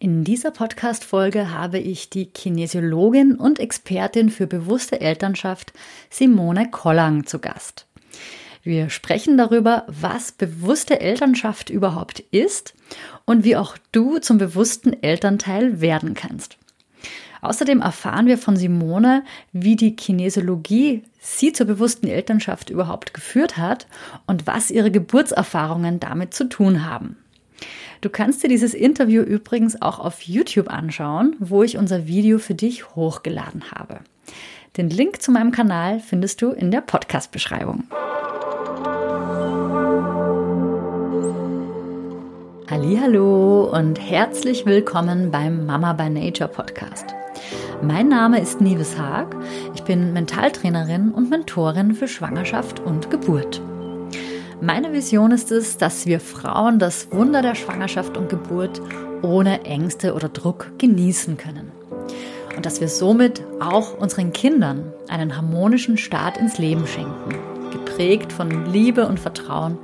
In dieser Podcast-Folge habe ich die Kinesiologin und Expertin für bewusste Elternschaft Simone Kollang zu Gast. Wir sprechen darüber, was bewusste Elternschaft überhaupt ist und wie auch du zum bewussten Elternteil werden kannst. Außerdem erfahren wir von Simone, wie die Kinesiologie sie zur bewussten Elternschaft überhaupt geführt hat und was ihre Geburtserfahrungen damit zu tun haben. Du kannst dir dieses Interview übrigens auch auf YouTube anschauen, wo ich unser Video für dich hochgeladen habe. Den Link zu meinem Kanal findest du in der Podcast-Beschreibung. Hallo und herzlich willkommen beim Mama by Nature Podcast. Mein Name ist Nives Haag. Ich bin Mentaltrainerin und Mentorin für Schwangerschaft und Geburt. Meine Vision ist es, dass wir Frauen das Wunder der Schwangerschaft und Geburt ohne Ängste oder Druck genießen können. Und dass wir somit auch unseren Kindern einen harmonischen Start ins Leben schenken, geprägt von Liebe und Vertrauen,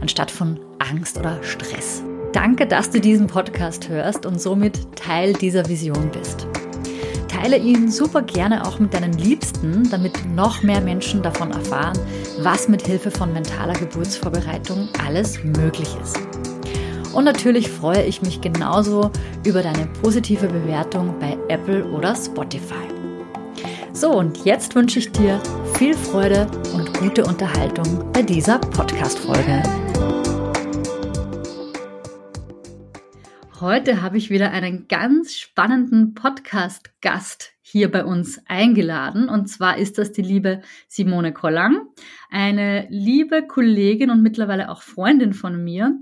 anstatt von Angst oder Stress. Danke, dass du diesen Podcast hörst und somit Teil dieser Vision bist. Teile ihn super gerne auch mit deinen Liebsten, damit noch mehr Menschen davon erfahren, was mit Hilfe von mentaler Geburtsvorbereitung alles möglich ist. Und natürlich freue ich mich genauso über deine positive Bewertung bei Apple oder Spotify. So, und jetzt wünsche ich dir viel Freude und gute Unterhaltung bei dieser Podcast-Folge. Heute habe ich wieder einen ganz spannenden Podcast-Gast hier bei uns eingeladen. Und zwar ist das die liebe Simone Kollang, eine liebe Kollegin und mittlerweile auch Freundin von mir,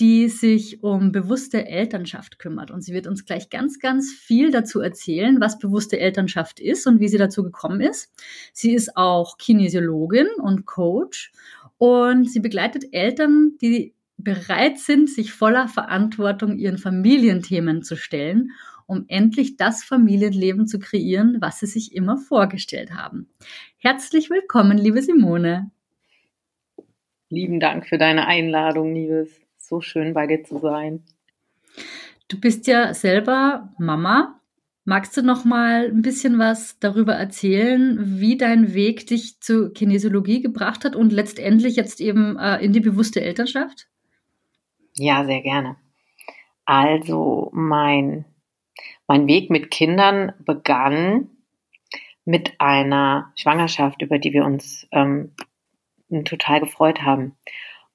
die sich um bewusste Elternschaft kümmert. Und sie wird uns gleich ganz, ganz viel dazu erzählen, was bewusste Elternschaft ist und wie sie dazu gekommen ist. Sie ist auch Kinesiologin und Coach und sie begleitet Eltern, die bereit sind, sich voller Verantwortung ihren Familienthemen zu stellen, um endlich das Familienleben zu kreieren, was sie sich immer vorgestellt haben. Herzlich willkommen, liebe Simone. Lieben Dank für deine Einladung, liebes. So schön bei dir zu sein. Du bist ja selber Mama. Magst du noch mal ein bisschen was darüber erzählen, wie dein Weg dich zur Kinesiologie gebracht hat und letztendlich jetzt eben äh, in die bewusste Elternschaft? Ja, sehr gerne. Also mein, mein Weg mit Kindern begann mit einer Schwangerschaft, über die wir uns ähm, total gefreut haben.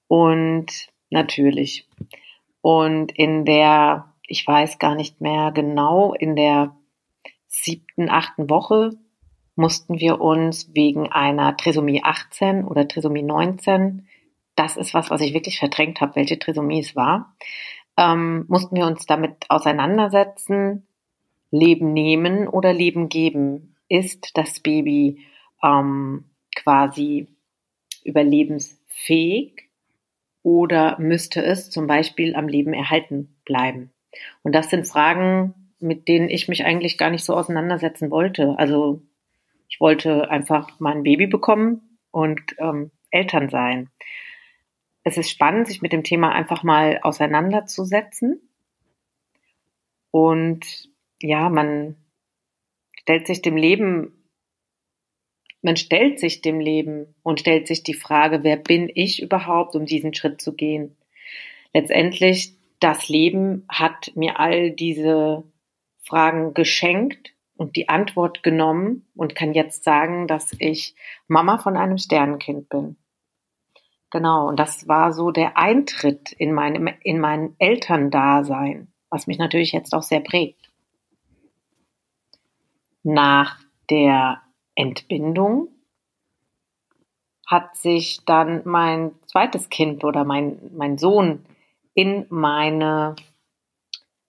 Und natürlich. Und in der, ich weiß gar nicht mehr genau, in der siebten, achten Woche mussten wir uns wegen einer Trisomie 18 oder Trisomie 19 das ist was, was ich wirklich verdrängt habe, welche Trisomie es war, ähm, mussten wir uns damit auseinandersetzen, Leben nehmen oder Leben geben. Ist das Baby ähm, quasi überlebensfähig oder müsste es zum Beispiel am Leben erhalten bleiben? Und das sind Fragen, mit denen ich mich eigentlich gar nicht so auseinandersetzen wollte. Also ich wollte einfach mein Baby bekommen und ähm, Eltern sein es ist spannend, sich mit dem Thema einfach mal auseinanderzusetzen. Und ja, man stellt sich dem Leben, man stellt sich dem Leben und stellt sich die Frage, wer bin ich überhaupt, um diesen Schritt zu gehen? Letztendlich, das Leben hat mir all diese Fragen geschenkt und die Antwort genommen und kann jetzt sagen, dass ich Mama von einem Sternenkind bin. Genau, und das war so der Eintritt in, meinem, in mein Elterndasein, was mich natürlich jetzt auch sehr prägt. Nach der Entbindung hat sich dann mein zweites Kind oder mein, mein Sohn in meine,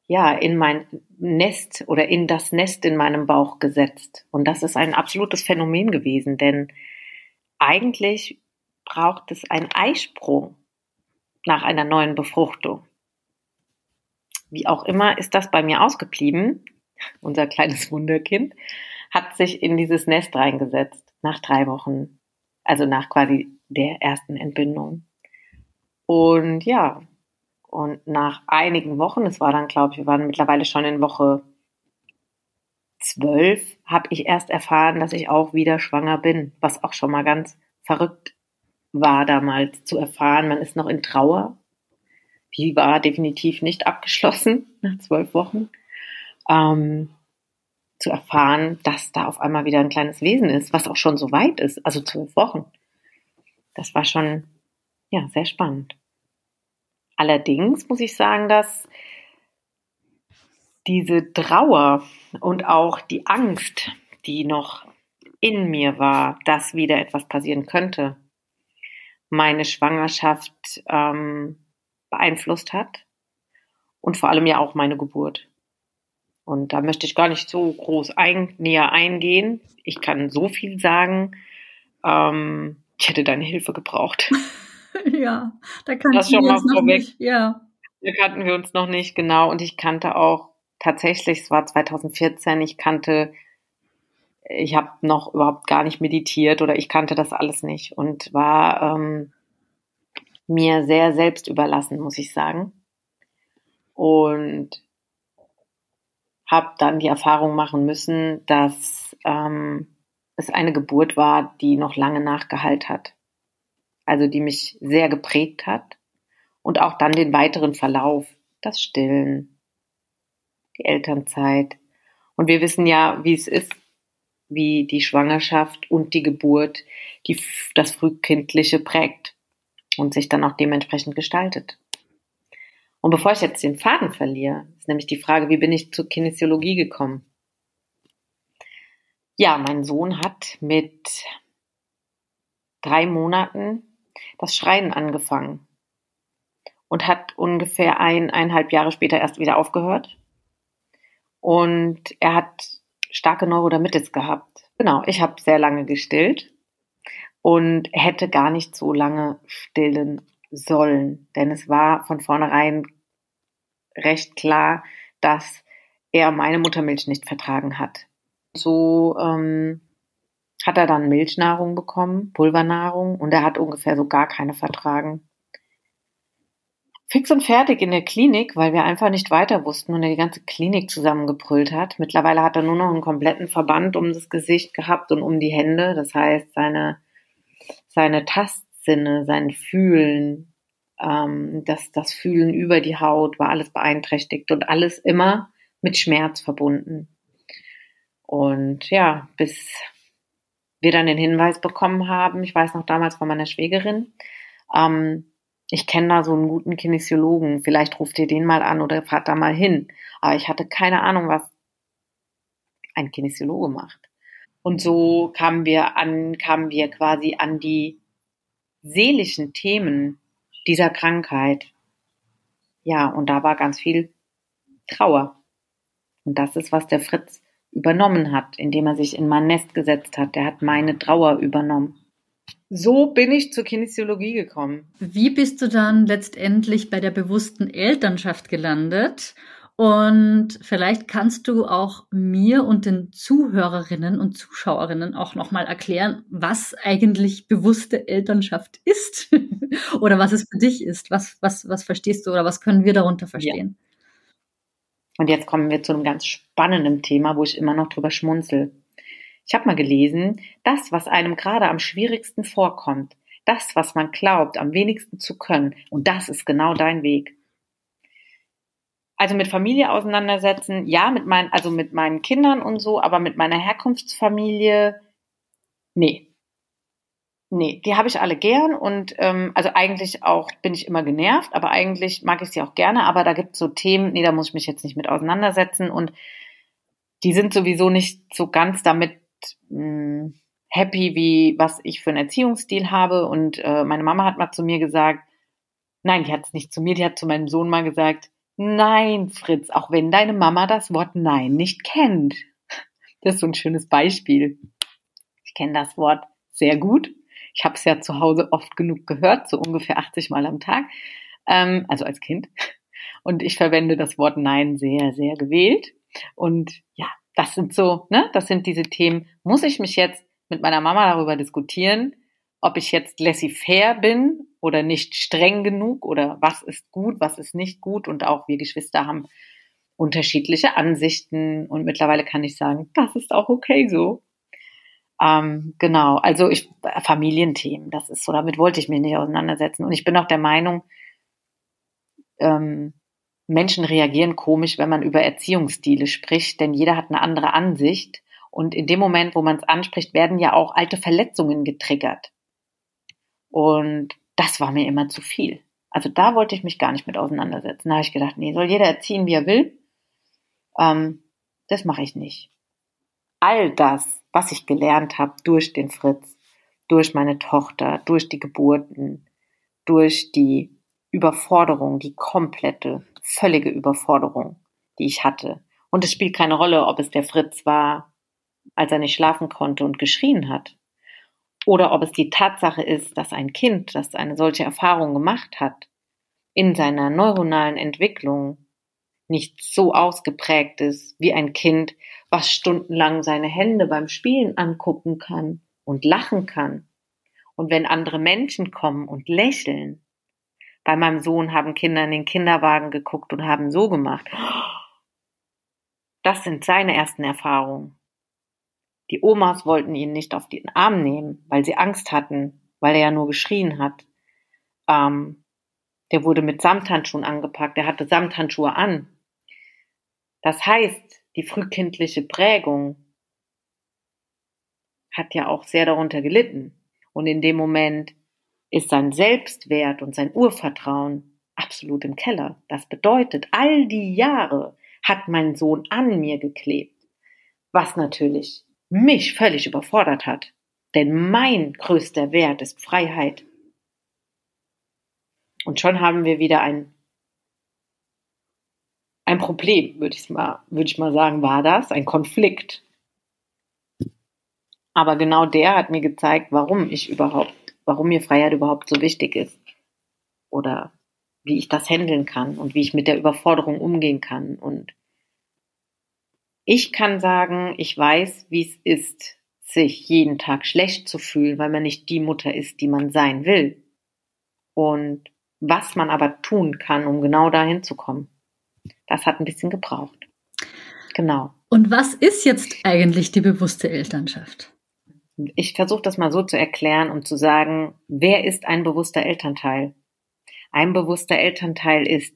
ja, in mein Nest oder in das Nest in meinem Bauch gesetzt. Und das ist ein absolutes Phänomen gewesen, denn eigentlich braucht es einen Eisprung nach einer neuen Befruchtung. Wie auch immer ist das bei mir ausgeblieben. Unser kleines Wunderkind hat sich in dieses Nest reingesetzt nach drei Wochen, also nach quasi der ersten Entbindung. Und ja, Und nach einigen Wochen, es war dann, glaube ich, wir waren mittlerweile schon in Woche zwölf, habe ich erst erfahren, dass ich auch wieder schwanger bin, was auch schon mal ganz verrückt war damals zu erfahren. Man ist noch in Trauer. Die war definitiv nicht abgeschlossen nach zwölf Wochen. Ähm, zu erfahren, dass da auf einmal wieder ein kleines Wesen ist, was auch schon so weit ist, also zwölf Wochen. Das war schon, ja, sehr spannend. Allerdings muss ich sagen, dass diese Trauer und auch die Angst, die noch in mir war, dass wieder etwas passieren könnte, meine Schwangerschaft ähm, beeinflusst hat und vor allem ja auch meine Geburt. Und da möchte ich gar nicht so groß ein, näher eingehen. Ich kann so viel sagen. Ähm, ich hätte deine Hilfe gebraucht. ja, da kannten das schon wir mal uns noch nicht. Ja. Da kannten wir uns noch nicht genau. Und ich kannte auch tatsächlich, es war 2014, ich kannte, ich habe noch überhaupt gar nicht meditiert oder ich kannte das alles nicht und war ähm, mir sehr selbst überlassen, muss ich sagen. Und habe dann die Erfahrung machen müssen, dass ähm, es eine Geburt war, die noch lange nachgehalt hat. Also die mich sehr geprägt hat und auch dann den weiteren Verlauf, das Stillen, die Elternzeit. Und wir wissen ja, wie es ist, wie die Schwangerschaft und die Geburt die, das Frühkindliche prägt und sich dann auch dementsprechend gestaltet. Und bevor ich jetzt den Faden verliere, ist nämlich die Frage, wie bin ich zur Kinesiologie gekommen? Ja, mein Sohn hat mit drei Monaten das Schreien angefangen und hat ungefähr ein, eineinhalb Jahre später erst wieder aufgehört. Und er hat starke Neurodermitis gehabt. Genau, ich habe sehr lange gestillt und hätte gar nicht so lange stillen sollen, denn es war von vornherein recht klar, dass er meine Muttermilch nicht vertragen hat. So ähm, hat er dann Milchnahrung bekommen, Pulvernahrung, und er hat ungefähr so gar keine vertragen. Fix und fertig in der Klinik, weil wir einfach nicht weiter wussten und er die ganze Klinik zusammengebrüllt hat. Mittlerweile hat er nur noch einen kompletten Verband um das Gesicht gehabt und um die Hände. Das heißt, seine, seine Tastsinne, sein Fühlen, ähm, das, das Fühlen über die Haut war alles beeinträchtigt und alles immer mit Schmerz verbunden. Und ja, bis wir dann den Hinweis bekommen haben, ich weiß noch damals von meiner Schwägerin, ähm, ich kenne da so einen guten Kinesiologen, vielleicht ruft ihr den mal an oder fahrt da mal hin. Aber ich hatte keine Ahnung, was ein Kinesiologe macht. Und so kamen wir an, kamen wir quasi an die seelischen Themen dieser Krankheit. Ja, und da war ganz viel Trauer. Und das ist, was der Fritz übernommen hat, indem er sich in mein Nest gesetzt hat. Der hat meine Trauer übernommen. So bin ich zur Kinesiologie gekommen. Wie bist du dann letztendlich bei der bewussten Elternschaft gelandet? Und vielleicht kannst du auch mir und den Zuhörerinnen und Zuschauerinnen auch nochmal erklären, was eigentlich bewusste Elternschaft ist oder was es für dich ist. Was, was, was verstehst du oder was können wir darunter verstehen? Ja. Und jetzt kommen wir zu einem ganz spannenden Thema, wo ich immer noch drüber schmunzel. Ich habe mal gelesen, das, was einem gerade am schwierigsten vorkommt, das, was man glaubt, am wenigsten zu können, und das ist genau dein Weg. Also mit Familie auseinandersetzen, ja, mit meinen, also mit meinen Kindern und so, aber mit meiner Herkunftsfamilie, nee. Nee, die habe ich alle gern und ähm, also eigentlich auch bin ich immer genervt, aber eigentlich mag ich sie auch gerne, aber da gibt es so Themen, nee, da muss ich mich jetzt nicht mit auseinandersetzen und die sind sowieso nicht so ganz damit mh, happy, wie was ich für einen Erziehungsstil habe. Und äh, meine Mama hat mal zu mir gesagt, nein, die hat es nicht zu mir, die hat zu meinem Sohn mal gesagt, Nein, Fritz, auch wenn deine Mama das Wort Nein nicht kennt. Das ist so ein schönes Beispiel. Ich kenne das Wort sehr gut. Ich habe es ja zu Hause oft genug gehört, so ungefähr 80 Mal am Tag, ähm, also als Kind. Und ich verwende das Wort Nein sehr, sehr gewählt. Und ja, das sind so, ne, das sind diese Themen. Muss ich mich jetzt mit meiner Mama darüber diskutieren? ob ich jetzt laissez-faire bin oder nicht streng genug oder was ist gut, was ist nicht gut. Und auch wir Geschwister haben unterschiedliche Ansichten und mittlerweile kann ich sagen, das ist auch okay so. Ähm, genau, also ich, Familienthemen, das ist so, damit wollte ich mich nicht auseinandersetzen. Und ich bin auch der Meinung, ähm, Menschen reagieren komisch, wenn man über Erziehungsstile spricht, denn jeder hat eine andere Ansicht. Und in dem Moment, wo man es anspricht, werden ja auch alte Verletzungen getriggert. Und das war mir immer zu viel. Also da wollte ich mich gar nicht mit auseinandersetzen. Da habe ich gedacht, nee, soll jeder erziehen, wie er will. Ähm, das mache ich nicht. All das, was ich gelernt habe durch den Fritz, durch meine Tochter, durch die Geburten, durch die Überforderung, die komplette, völlige Überforderung, die ich hatte. Und es spielt keine Rolle, ob es der Fritz war, als er nicht schlafen konnte und geschrien hat. Oder ob es die Tatsache ist, dass ein Kind, das eine solche Erfahrung gemacht hat, in seiner neuronalen Entwicklung nicht so ausgeprägt ist wie ein Kind, was stundenlang seine Hände beim Spielen angucken kann und lachen kann. Und wenn andere Menschen kommen und lächeln, bei meinem Sohn haben Kinder in den Kinderwagen geguckt und haben so gemacht. Das sind seine ersten Erfahrungen. Die Omas wollten ihn nicht auf den Arm nehmen, weil sie Angst hatten, weil er ja nur geschrien hat. Ähm, der wurde mit Samthandschuhen angepackt, der hatte Samthandschuhe an. Das heißt, die frühkindliche Prägung hat ja auch sehr darunter gelitten. Und in dem Moment ist sein Selbstwert und sein Urvertrauen absolut im Keller. Das bedeutet, all die Jahre hat mein Sohn an mir geklebt, was natürlich mich völlig überfordert hat. Denn mein größter Wert ist Freiheit. Und schon haben wir wieder ein, ein Problem, würde ich mal, würde ich mal sagen, war das, ein Konflikt. Aber genau der hat mir gezeigt, warum ich überhaupt, warum mir Freiheit überhaupt so wichtig ist. Oder wie ich das handeln kann und wie ich mit der Überforderung umgehen kann und ich kann sagen, ich weiß, wie es ist, sich jeden Tag schlecht zu fühlen, weil man nicht die Mutter ist, die man sein will. Und was man aber tun kann, um genau dahin zu kommen. Das hat ein bisschen gebraucht. Genau. Und was ist jetzt eigentlich die bewusste Elternschaft? Ich versuche das mal so zu erklären, um zu sagen, wer ist ein bewusster Elternteil? Ein bewusster Elternteil ist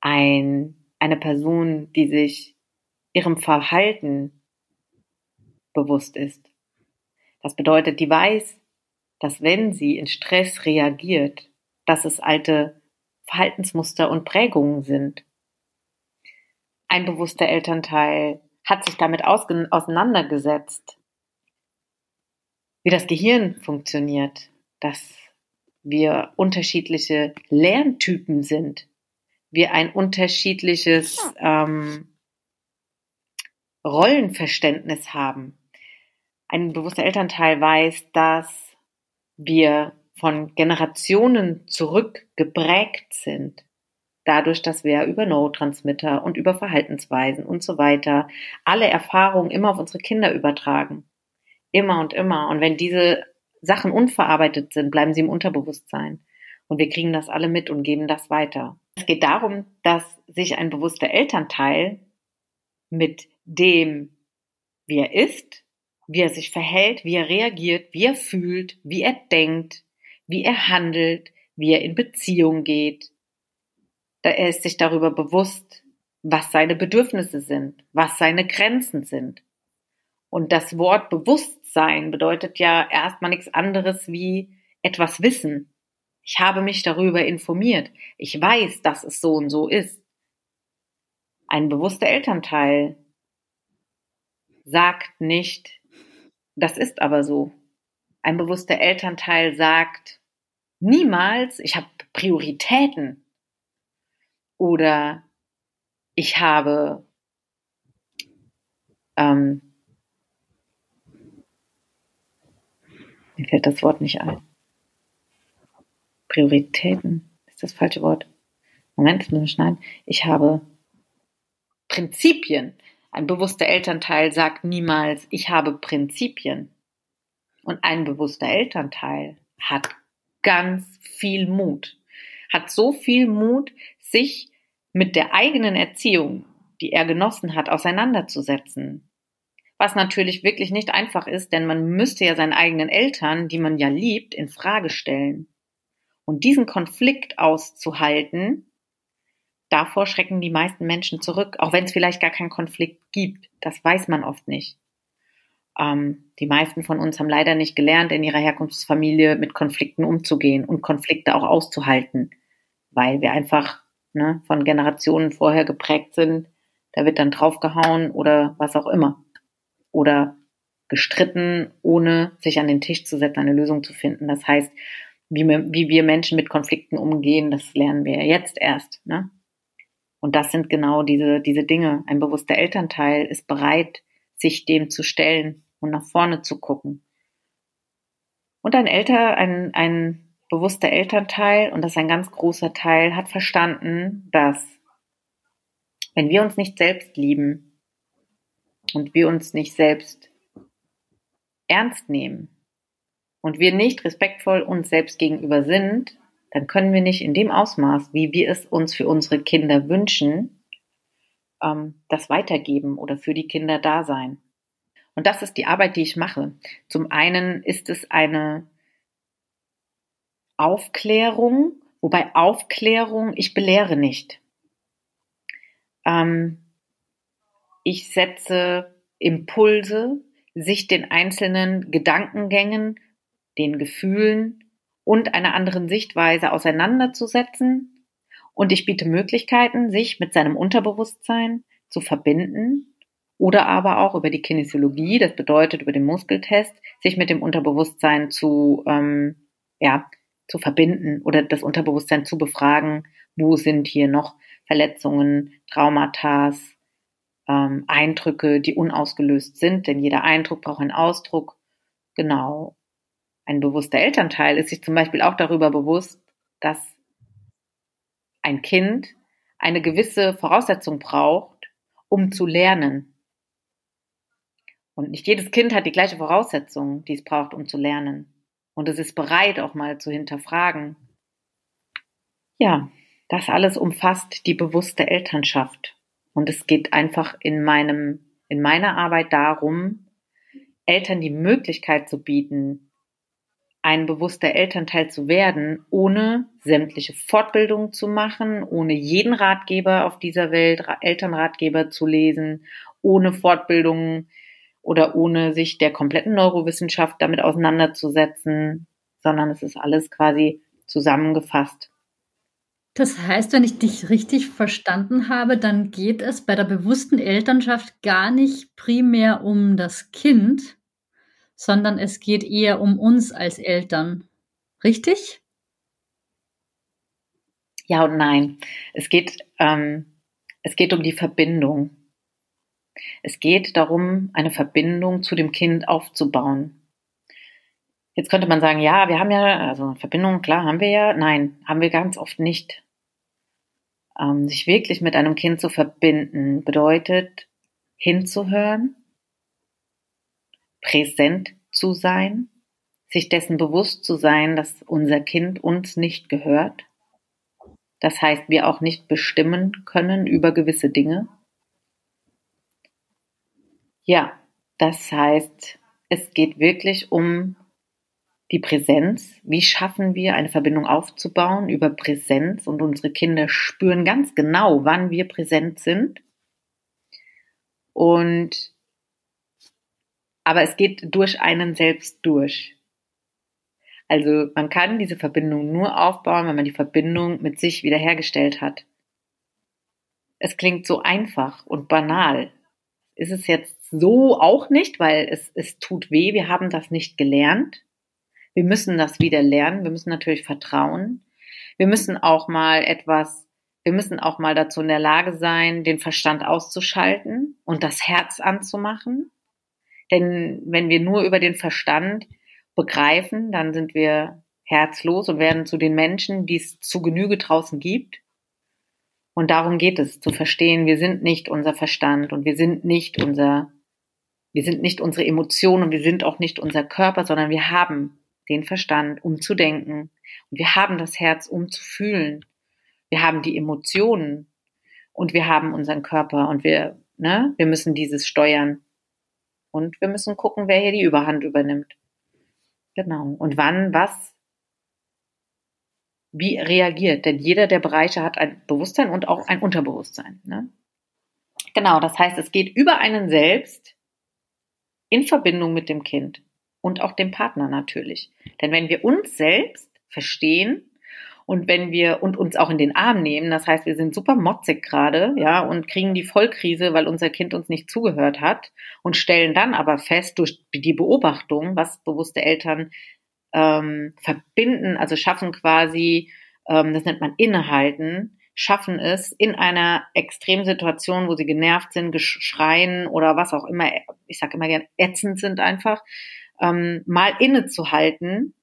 ein, eine Person, die sich ihrem Verhalten bewusst ist. Das bedeutet, die weiß, dass wenn sie in Stress reagiert, dass es alte Verhaltensmuster und Prägungen sind. Ein bewusster Elternteil hat sich damit auseinandergesetzt, wie das Gehirn funktioniert, dass wir unterschiedliche Lerntypen sind, wir ein unterschiedliches ähm, Rollenverständnis haben. Ein bewusster Elternteil weiß, dass wir von Generationen zurück geprägt sind. Dadurch, dass wir über Neurotransmitter und über Verhaltensweisen und so weiter alle Erfahrungen immer auf unsere Kinder übertragen. Immer und immer. Und wenn diese Sachen unverarbeitet sind, bleiben sie im Unterbewusstsein. Und wir kriegen das alle mit und geben das weiter. Es geht darum, dass sich ein bewusster Elternteil mit dem, wie er ist, wie er sich verhält, wie er reagiert, wie er fühlt, wie er denkt, wie er handelt, wie er in Beziehung geht. Da er ist sich darüber bewusst, was seine Bedürfnisse sind, was seine Grenzen sind. Und das Wort Bewusstsein bedeutet ja erstmal nichts anderes wie etwas wissen. Ich habe mich darüber informiert. Ich weiß, dass es so und so ist. Ein bewusster Elternteil sagt nicht, das ist aber so. Ein bewusster Elternteil sagt niemals, ich habe Prioritäten oder ich habe ähm, mir fällt das Wort nicht ein. Prioritäten ist das falsche Wort. Moment, müssen wir schneiden. Ich habe Prinzipien. Ein bewusster Elternteil sagt niemals, ich habe Prinzipien. Und ein bewusster Elternteil hat ganz viel Mut, hat so viel Mut, sich mit der eigenen Erziehung, die er genossen hat, auseinanderzusetzen. Was natürlich wirklich nicht einfach ist, denn man müsste ja seinen eigenen Eltern, die man ja liebt, in Frage stellen. Und diesen Konflikt auszuhalten, davor schrecken die meisten Menschen zurück, auch wenn es vielleicht gar keinen Konflikt gibt. Das weiß man oft nicht. Ähm, die meisten von uns haben leider nicht gelernt, in ihrer Herkunftsfamilie mit Konflikten umzugehen und Konflikte auch auszuhalten, weil wir einfach ne, von Generationen vorher geprägt sind. Da wird dann draufgehauen oder was auch immer. Oder gestritten, ohne sich an den Tisch zu setzen, eine Lösung zu finden. Das heißt, wie wir, wie wir Menschen mit Konflikten umgehen, das lernen wir jetzt erst. Ne? Und das sind genau diese, diese Dinge. Ein bewusster Elternteil ist bereit, sich dem zu stellen und nach vorne zu gucken. Und ein älter, ein, ein bewusster Elternteil, und das ist ein ganz großer Teil, hat verstanden, dass wenn wir uns nicht selbst lieben und wir uns nicht selbst ernst nehmen und wir nicht respektvoll uns selbst gegenüber sind, dann können wir nicht in dem Ausmaß, wie wir es uns für unsere Kinder wünschen, ähm, das weitergeben oder für die Kinder da sein. Und das ist die Arbeit, die ich mache. Zum einen ist es eine Aufklärung, wobei Aufklärung, ich belehre nicht. Ähm, ich setze Impulse, sich den einzelnen Gedankengängen, den Gefühlen und einer anderen Sichtweise auseinanderzusetzen. Und ich biete Möglichkeiten, sich mit seinem Unterbewusstsein zu verbinden oder aber auch über die Kinesiologie, das bedeutet über den Muskeltest, sich mit dem Unterbewusstsein zu, ähm, ja, zu verbinden oder das Unterbewusstsein zu befragen, wo sind hier noch Verletzungen, Traumata, ähm, Eindrücke, die unausgelöst sind, denn jeder Eindruck braucht einen Ausdruck. Genau. Ein bewusster Elternteil ist sich zum Beispiel auch darüber bewusst, dass ein Kind eine gewisse Voraussetzung braucht, um zu lernen. Und nicht jedes Kind hat die gleiche Voraussetzung, die es braucht, um zu lernen. Und es ist bereit, auch mal zu hinterfragen. Ja, das alles umfasst die bewusste Elternschaft. Und es geht einfach in meinem, in meiner Arbeit darum, Eltern die Möglichkeit zu bieten, ein bewusster Elternteil zu werden, ohne sämtliche Fortbildungen zu machen, ohne jeden Ratgeber auf dieser Welt, Elternratgeber zu lesen, ohne Fortbildungen oder ohne sich der kompletten Neurowissenschaft damit auseinanderzusetzen, sondern es ist alles quasi zusammengefasst. Das heißt, wenn ich dich richtig verstanden habe, dann geht es bei der bewussten Elternschaft gar nicht primär um das Kind, sondern es geht eher um uns als Eltern. Richtig? Ja und nein. Es geht, ähm, es geht um die Verbindung. Es geht darum, eine Verbindung zu dem Kind aufzubauen. Jetzt könnte man sagen, ja, wir haben ja, also Verbindung, klar, haben wir ja. Nein, haben wir ganz oft nicht. Ähm, sich wirklich mit einem Kind zu verbinden bedeutet, hinzuhören, präsent zu sein, sich dessen bewusst zu sein, dass unser Kind uns nicht gehört. Das heißt, wir auch nicht bestimmen können über gewisse Dinge. Ja, das heißt, es geht wirklich um die Präsenz. Wie schaffen wir eine Verbindung aufzubauen über Präsenz und unsere Kinder spüren ganz genau, wann wir präsent sind. Und aber es geht durch einen selbst durch. Also man kann diese Verbindung nur aufbauen, wenn man die Verbindung mit sich wiederhergestellt hat. Es klingt so einfach und banal. Ist es jetzt so auch nicht, weil es, es tut weh, wir haben das nicht gelernt. Wir müssen das wieder lernen, wir müssen natürlich vertrauen. Wir müssen auch mal etwas, wir müssen auch mal dazu in der Lage sein, den Verstand auszuschalten und das Herz anzumachen denn wenn wir nur über den Verstand begreifen, dann sind wir herzlos und werden zu den Menschen, die es zu Genüge draußen gibt. Und darum geht es, zu verstehen, wir sind nicht unser Verstand und wir sind nicht unser Wir sind nicht unsere Emotionen und wir sind auch nicht unser Körper, sondern wir haben den Verstand, um zu denken. Und wir haben das Herz, um zu fühlen. Wir haben die Emotionen und wir haben unseren Körper und wir, ne, wir müssen dieses steuern. Und wir müssen gucken, wer hier die Überhand übernimmt. Genau. Und wann, was, wie reagiert. Denn jeder der Bereiche hat ein Bewusstsein und auch ein Unterbewusstsein. Ne? Genau, das heißt, es geht über einen selbst in Verbindung mit dem Kind und auch dem Partner natürlich. Denn wenn wir uns selbst verstehen und wenn wir und uns auch in den Arm nehmen, das heißt, wir sind super motzig gerade, ja, und kriegen die Vollkrise, weil unser Kind uns nicht zugehört hat und stellen dann aber fest durch die Beobachtung, was bewusste Eltern ähm, verbinden, also schaffen quasi, ähm, das nennt man Innehalten, schaffen es in einer Extremsituation, wo sie genervt sind, geschreien oder was auch immer, ich sage immer gern ätzend sind einfach, ähm, mal innezuhalten,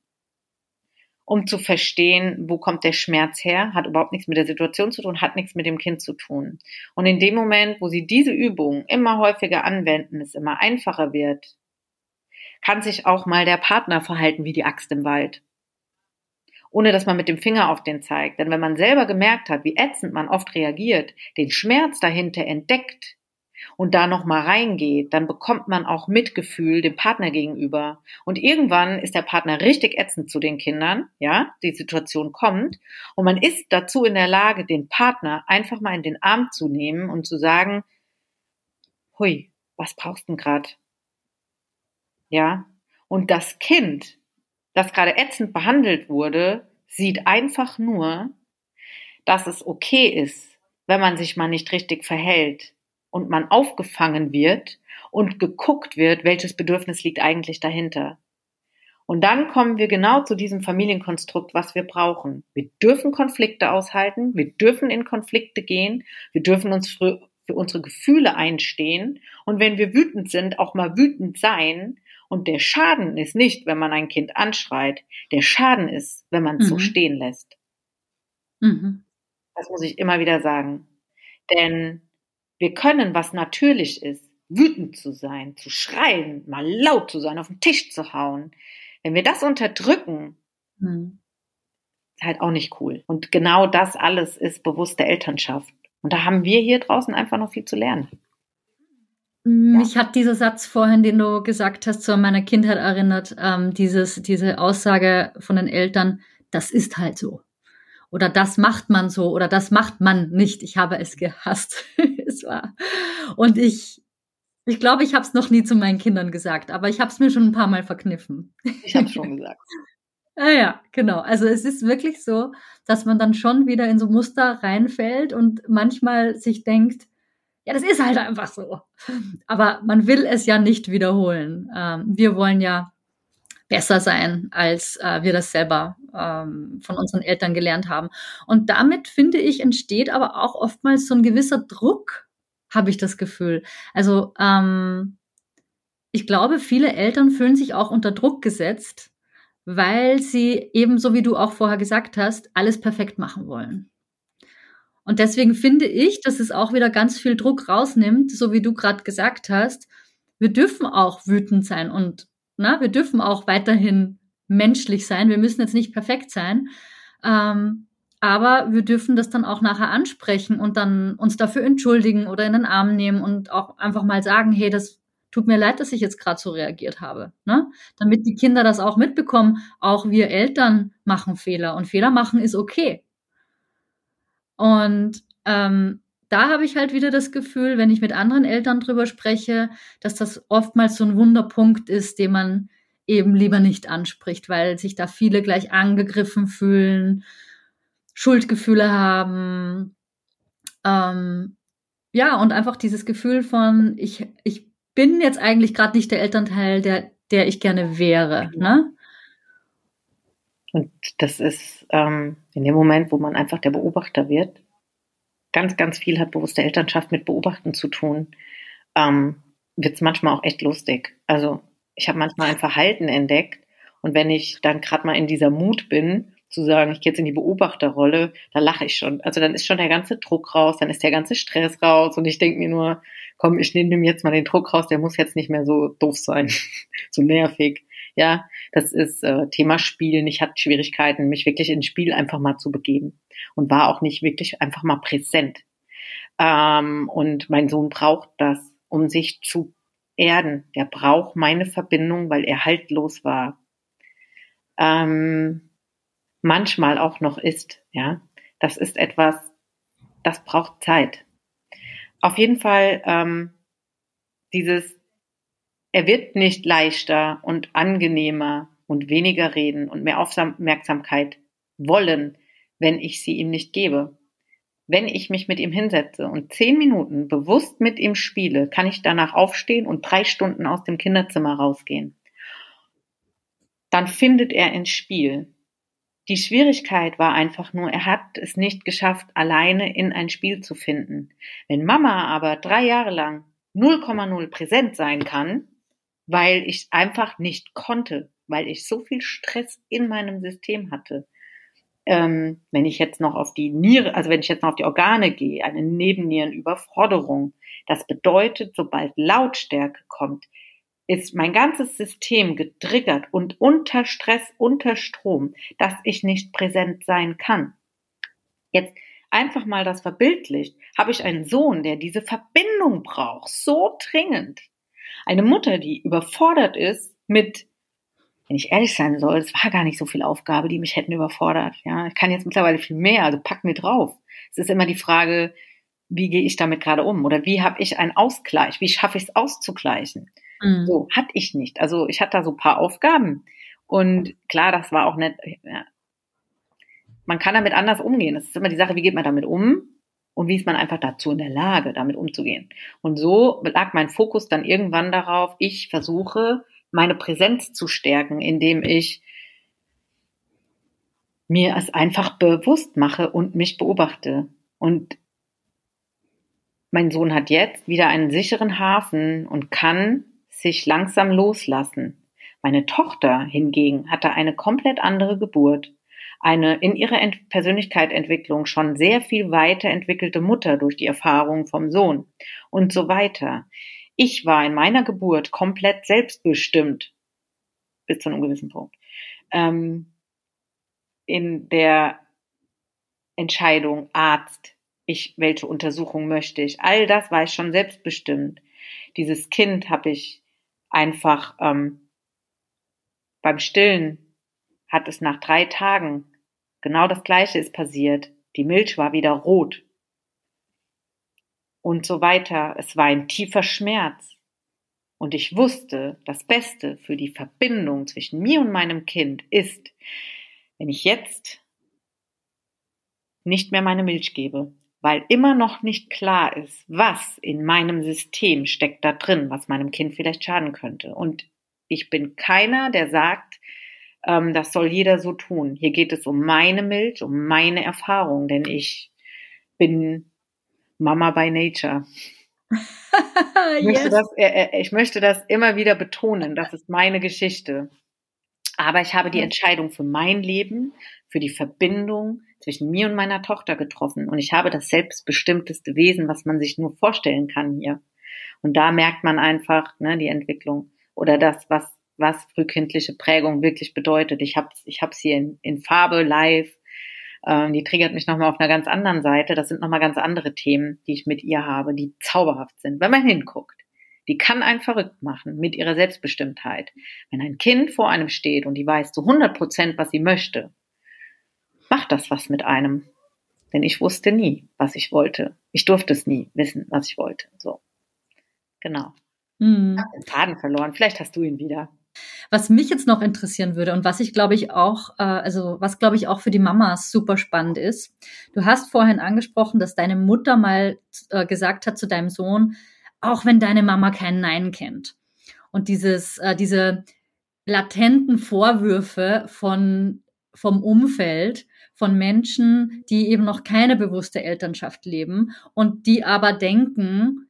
um zu verstehen, wo kommt der Schmerz her, hat überhaupt nichts mit der Situation zu tun, hat nichts mit dem Kind zu tun. Und in dem Moment, wo sie diese Übung immer häufiger anwenden, es immer einfacher wird, kann sich auch mal der Partner verhalten wie die Axt im Wald. Ohne dass man mit dem Finger auf den zeigt. Denn wenn man selber gemerkt hat, wie ätzend man oft reagiert, den Schmerz dahinter entdeckt, und da noch mal reingeht, dann bekommt man auch Mitgefühl dem Partner gegenüber. Und irgendwann ist der Partner richtig ätzend zu den Kindern, ja, die Situation kommt und man ist dazu in der Lage, den Partner einfach mal in den Arm zu nehmen und zu sagen, hui, was brauchst du denn gerade? Ja, und das Kind, das gerade ätzend behandelt wurde, sieht einfach nur, dass es okay ist, wenn man sich mal nicht richtig verhält, und man aufgefangen wird und geguckt wird, welches Bedürfnis liegt eigentlich dahinter. Und dann kommen wir genau zu diesem Familienkonstrukt, was wir brauchen. Wir dürfen Konflikte aushalten, wir dürfen in Konflikte gehen, wir dürfen uns für, für unsere Gefühle einstehen und wenn wir wütend sind, auch mal wütend sein. Und der Schaden ist nicht, wenn man ein Kind anschreit, der Schaden ist, wenn man es mhm. so stehen lässt. Mhm. Das muss ich immer wieder sagen. Denn wir können, was natürlich ist, wütend zu sein, zu schreien, mal laut zu sein, auf den Tisch zu hauen. Wenn wir das unterdrücken, hm. ist halt auch nicht cool. Und genau das alles ist bewusste Elternschaft. Und da haben wir hier draußen einfach noch viel zu lernen. Mich ja. hat dieser Satz vorhin, den du gesagt hast, zu meiner Kindheit erinnert, ähm, dieses, diese Aussage von den Eltern, das ist halt so oder das macht man so oder das macht man nicht. Ich habe es gehasst. es war und ich ich glaube, ich habe es noch nie zu meinen Kindern gesagt, aber ich habe es mir schon ein paar Mal verkniffen. Ich habe schon gesagt. ja, ja, genau. Also es ist wirklich so, dass man dann schon wieder in so Muster reinfällt und manchmal sich denkt, ja, das ist halt einfach so. Aber man will es ja nicht wiederholen. Ähm, wir wollen ja besser sein, als äh, wir das selber ähm, von unseren Eltern gelernt haben. Und damit, finde ich, entsteht aber auch oftmals so ein gewisser Druck, habe ich das Gefühl. Also ähm, ich glaube, viele Eltern fühlen sich auch unter Druck gesetzt, weil sie ebenso wie du auch vorher gesagt hast, alles perfekt machen wollen. Und deswegen finde ich, dass es auch wieder ganz viel Druck rausnimmt, so wie du gerade gesagt hast. Wir dürfen auch wütend sein und na, wir dürfen auch weiterhin menschlich sein. Wir müssen jetzt nicht perfekt sein. Ähm, aber wir dürfen das dann auch nachher ansprechen und dann uns dafür entschuldigen oder in den Arm nehmen und auch einfach mal sagen, hey, das tut mir leid, dass ich jetzt gerade so reagiert habe. Ne? Damit die Kinder das auch mitbekommen, auch wir Eltern machen Fehler und Fehler machen ist okay. Und ähm, da habe ich halt wieder das Gefühl, wenn ich mit anderen Eltern drüber spreche, dass das oftmals so ein Wunderpunkt ist, den man eben lieber nicht anspricht, weil sich da viele gleich angegriffen fühlen, Schuldgefühle haben. Ähm, ja, und einfach dieses Gefühl von, ich, ich bin jetzt eigentlich gerade nicht der Elternteil, der, der ich gerne wäre. Ne? Und das ist ähm, in dem Moment, wo man einfach der Beobachter wird, ganz, ganz viel hat bewusste Elternschaft mit Beobachten zu tun, ähm, wird es manchmal auch echt lustig. Also ich habe manchmal ein Verhalten entdeckt und wenn ich dann gerade mal in dieser Mut bin, zu sagen, ich gehe jetzt in die Beobachterrolle, da lache ich schon. Also dann ist schon der ganze Druck raus, dann ist der ganze Stress raus und ich denke mir nur, komm, ich nehme ihm jetzt mal den Druck raus, der muss jetzt nicht mehr so doof sein, so nervig. Ja, das ist äh, Thema Spielen. Ich hatte Schwierigkeiten, mich wirklich ins Spiel einfach mal zu begeben und war auch nicht wirklich einfach mal präsent. Ähm, und mein Sohn braucht das, um sich zu erden. Der braucht meine Verbindung, weil er haltlos war. Ähm, manchmal auch noch ist. Ja, das ist etwas, das braucht Zeit. Auf jeden Fall ähm, dieses, er wird nicht leichter und angenehmer und weniger reden und mehr Aufmerksamkeit wollen, wenn ich sie ihm nicht gebe. Wenn ich mich mit ihm hinsetze und zehn Minuten bewusst mit ihm spiele, kann ich danach aufstehen und drei Stunden aus dem Kinderzimmer rausgehen. Dann findet er ins Spiel. Die Schwierigkeit war einfach nur, er hat es nicht geschafft, alleine in ein Spiel zu finden. Wenn Mama aber drei Jahre lang 0,0 präsent sein kann, weil ich einfach nicht konnte, weil ich so viel Stress in meinem System hatte. Ähm, wenn ich jetzt noch auf die Niere, also wenn ich jetzt noch auf die Organe gehe, eine Nebennierenüberforderung, das bedeutet, sobald Lautstärke kommt, ist mein ganzes System getriggert und unter Stress, unter Strom, dass ich nicht präsent sein kann. Jetzt einfach mal das verbildlicht, habe ich einen Sohn, der diese Verbindung braucht, so dringend. Eine Mutter, die überfordert ist mit, wenn ich ehrlich sein soll, es war gar nicht so viel Aufgabe, die mich hätten überfordert. Ja, ich kann jetzt mittlerweile viel mehr, also pack mir drauf. Es ist immer die Frage, wie gehe ich damit gerade um oder wie habe ich einen Ausgleich, wie schaffe ich es auszugleichen? Mhm. So, hatte ich nicht. Also ich hatte da so ein paar Aufgaben. Und klar, das war auch nicht, ja, man kann damit anders umgehen. Das ist immer die Sache, wie geht man damit um? Und wie ist man einfach dazu in der Lage, damit umzugehen? Und so lag mein Fokus dann irgendwann darauf, ich versuche, meine Präsenz zu stärken, indem ich mir es einfach bewusst mache und mich beobachte. Und mein Sohn hat jetzt wieder einen sicheren Hafen und kann sich langsam loslassen. Meine Tochter hingegen hatte eine komplett andere Geburt, eine in ihrer Ent Persönlichkeitsentwicklung schon sehr viel weiterentwickelte Mutter durch die Erfahrungen vom Sohn und so weiter. Ich war in meiner Geburt komplett selbstbestimmt bis zu einem gewissen Punkt. Ähm, in der Entscheidung Arzt, ich welche Untersuchung möchte ich, all das war ich schon selbstbestimmt. Dieses Kind habe ich einfach ähm, beim Stillen hat es nach drei Tagen genau das Gleiche ist passiert. Die Milch war wieder rot und so weiter. Es war ein tiefer Schmerz. Und ich wusste, das Beste für die Verbindung zwischen mir und meinem Kind ist, wenn ich jetzt nicht mehr meine Milch gebe, weil immer noch nicht klar ist, was in meinem System steckt da drin, was meinem Kind vielleicht schaden könnte. Und ich bin keiner, der sagt, ähm, das soll jeder so tun. Hier geht es um meine Milch, um meine Erfahrung, denn ich bin Mama by Nature. ich, möchte yes. das, äh, äh, ich möchte das immer wieder betonen. Das ist meine Geschichte. Aber ich habe die Entscheidung für mein Leben, für die Verbindung zwischen mir und meiner Tochter getroffen. Und ich habe das selbstbestimmteste Wesen, was man sich nur vorstellen kann hier. Und da merkt man einfach ne, die Entwicklung oder das, was, was frühkindliche Prägung wirklich bedeutet. Ich habe ich hab's hier in, in Farbe live. Ähm, die triggert mich nochmal auf einer ganz anderen Seite. Das sind nochmal ganz andere Themen, die ich mit ihr habe, die zauberhaft sind, wenn man hinguckt die kann einen verrückt machen mit ihrer Selbstbestimmtheit. Wenn ein Kind vor einem steht und die weiß zu 100 Prozent, was sie möchte, macht das was mit einem. Denn ich wusste nie, was ich wollte. Ich durfte es nie wissen, was ich wollte. So. Genau. Mhm. Ich habe den Faden verloren. Vielleicht hast du ihn wieder. Was mich jetzt noch interessieren würde und was ich glaube ich auch, äh, also was glaube ich auch für die Mamas super spannend ist. Du hast vorhin angesprochen, dass deine Mutter mal äh, gesagt hat zu deinem Sohn, auch wenn deine Mama kein Nein kennt. Und dieses, äh, diese latenten Vorwürfe von, vom Umfeld, von Menschen, die eben noch keine bewusste Elternschaft leben und die aber denken,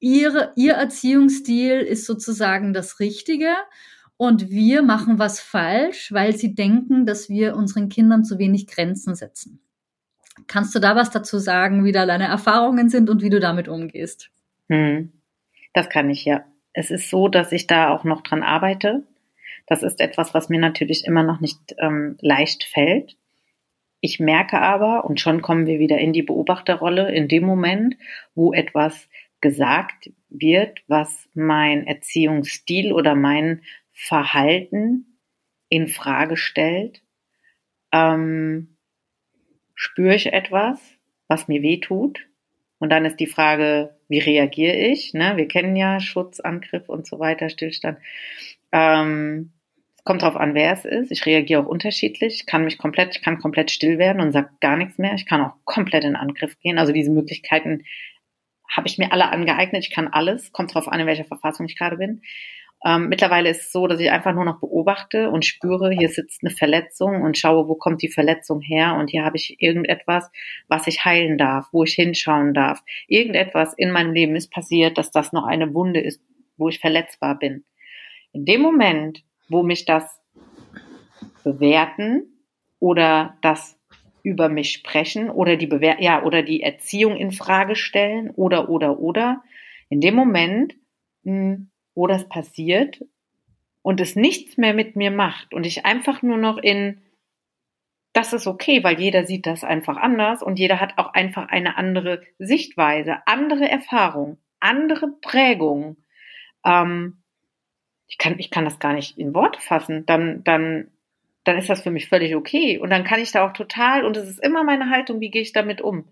ihre, ihr Erziehungsstil ist sozusagen das Richtige und wir machen was falsch, weil sie denken, dass wir unseren Kindern zu wenig Grenzen setzen. Kannst du da was dazu sagen, wie da deine Erfahrungen sind und wie du damit umgehst? Hm. Das kann ich ja. Es ist so, dass ich da auch noch dran arbeite. Das ist etwas, was mir natürlich immer noch nicht ähm, leicht fällt. Ich merke aber, und schon kommen wir wieder in die Beobachterrolle, in dem Moment, wo etwas gesagt wird, was mein Erziehungsstil oder mein Verhalten in Frage stellt, ähm, spüre ich etwas, was mir weh tut. Und dann ist die Frage, wie reagiere ich? Ne? Wir kennen ja Schutz, Angriff und so weiter, Stillstand. Ähm, es kommt darauf an, wer es ist. Ich reagiere auch unterschiedlich. Ich kann mich komplett, ich kann komplett still werden und sage gar nichts mehr. Ich kann auch komplett in Angriff gehen. Also diese Möglichkeiten habe ich mir alle angeeignet. Ich kann alles. Kommt darauf an, in welcher Verfassung ich gerade bin. Ähm, mittlerweile ist es so, dass ich einfach nur noch beobachte und spüre, hier sitzt eine Verletzung und schaue, wo kommt die Verletzung her und hier habe ich irgendetwas, was ich heilen darf, wo ich hinschauen darf. Irgendetwas in meinem Leben ist passiert, dass das noch eine Wunde ist, wo ich verletzbar bin. In dem Moment, wo mich das bewerten oder das über mich sprechen oder die Bewer ja oder die Erziehung in Frage stellen oder oder oder in dem Moment mh, hm, wo das passiert und es nichts mehr mit mir macht und ich einfach nur noch in, das ist okay, weil jeder sieht das einfach anders und jeder hat auch einfach eine andere Sichtweise, andere Erfahrung, andere Prägung. Ähm, ich kann, ich kann das gar nicht in Worte fassen. Dann, dann, dann ist das für mich völlig okay. Und dann kann ich da auch total, und es ist immer meine Haltung, wie gehe ich damit um?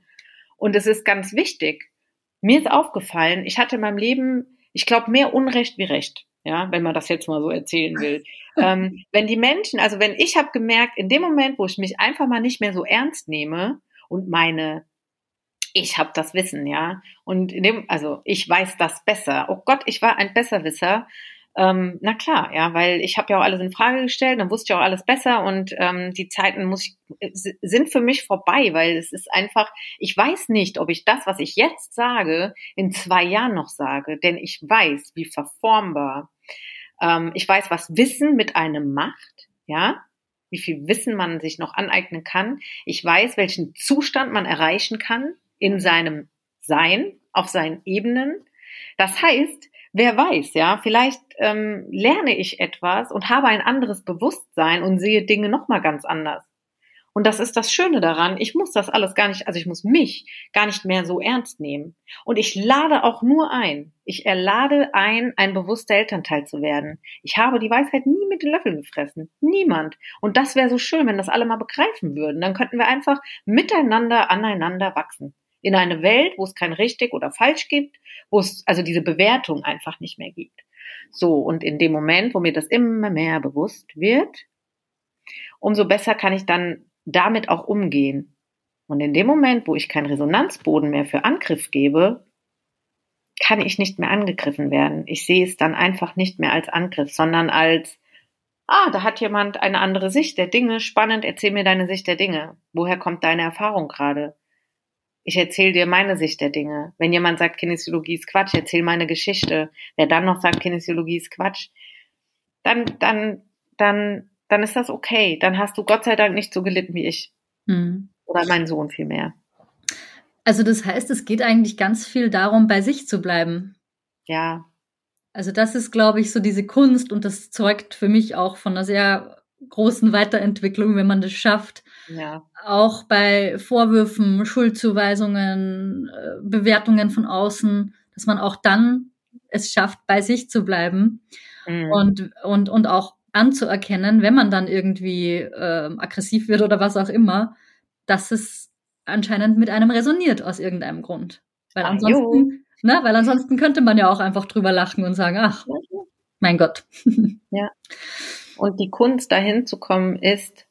Und es ist ganz wichtig. Mir ist aufgefallen, ich hatte in meinem Leben ich glaube, mehr Unrecht wie Recht, ja, wenn man das jetzt mal so erzählen will. ähm, wenn die Menschen, also wenn ich habe gemerkt, in dem Moment, wo ich mich einfach mal nicht mehr so ernst nehme und meine ich habe das Wissen, ja. Und in dem, also ich weiß das besser. Oh Gott, ich war ein Besserwisser. Ähm, na klar, ja, weil ich habe ja auch alles in Frage gestellt, dann wusste ich auch alles besser und ähm, die Zeiten muss ich, äh, sind für mich vorbei, weil es ist einfach, ich weiß nicht, ob ich das, was ich jetzt sage, in zwei Jahren noch sage, denn ich weiß, wie verformbar. Ähm, ich weiß, was Wissen mit einem macht, ja, wie viel Wissen man sich noch aneignen kann. Ich weiß, welchen Zustand man erreichen kann in seinem Sein, auf seinen Ebenen. Das heißt, wer weiß, ja, vielleicht ähm, lerne ich etwas und habe ein anderes Bewusstsein und sehe Dinge nochmal ganz anders. Und das ist das Schöne daran. Ich muss das alles gar nicht, also ich muss mich gar nicht mehr so ernst nehmen. Und ich lade auch nur ein. Ich erlade ein, ein bewusster Elternteil zu werden. Ich habe die Weisheit nie mit den Löffeln gefressen. Niemand. Und das wäre so schön, wenn das alle mal begreifen würden. Dann könnten wir einfach miteinander aneinander wachsen in eine Welt, wo es kein richtig oder falsch gibt, wo es also diese Bewertung einfach nicht mehr gibt. So, und in dem Moment, wo mir das immer mehr bewusst wird, umso besser kann ich dann damit auch umgehen. Und in dem Moment, wo ich keinen Resonanzboden mehr für Angriff gebe, kann ich nicht mehr angegriffen werden. Ich sehe es dann einfach nicht mehr als Angriff, sondern als, ah, da hat jemand eine andere Sicht der Dinge, spannend, erzähl mir deine Sicht der Dinge. Woher kommt deine Erfahrung gerade? Ich erzähle dir meine Sicht der Dinge. Wenn jemand sagt, Kinesiologie ist Quatsch, erzähl meine Geschichte. Wer dann noch sagt, Kinesiologie ist Quatsch, dann, dann, dann, dann ist das okay. Dann hast du Gott sei Dank nicht so gelitten wie ich. Hm. Oder mein Sohn vielmehr. Also das heißt, es geht eigentlich ganz viel darum, bei sich zu bleiben. Ja. Also das ist, glaube ich, so diese Kunst und das zeugt für mich auch von einer sehr großen Weiterentwicklung, wenn man das schafft, ja. Auch bei Vorwürfen, Schuldzuweisungen, äh, Bewertungen von außen, dass man auch dann es schafft, bei sich zu bleiben mhm. und, und, und auch anzuerkennen, wenn man dann irgendwie äh, aggressiv wird oder was auch immer, dass es anscheinend mit einem resoniert aus irgendeinem Grund. Weil ah, ansonsten, ne, weil ansonsten könnte man ja auch einfach drüber lachen und sagen, ach, mein Gott. Ja. Und die Kunst dahin zu kommen ist,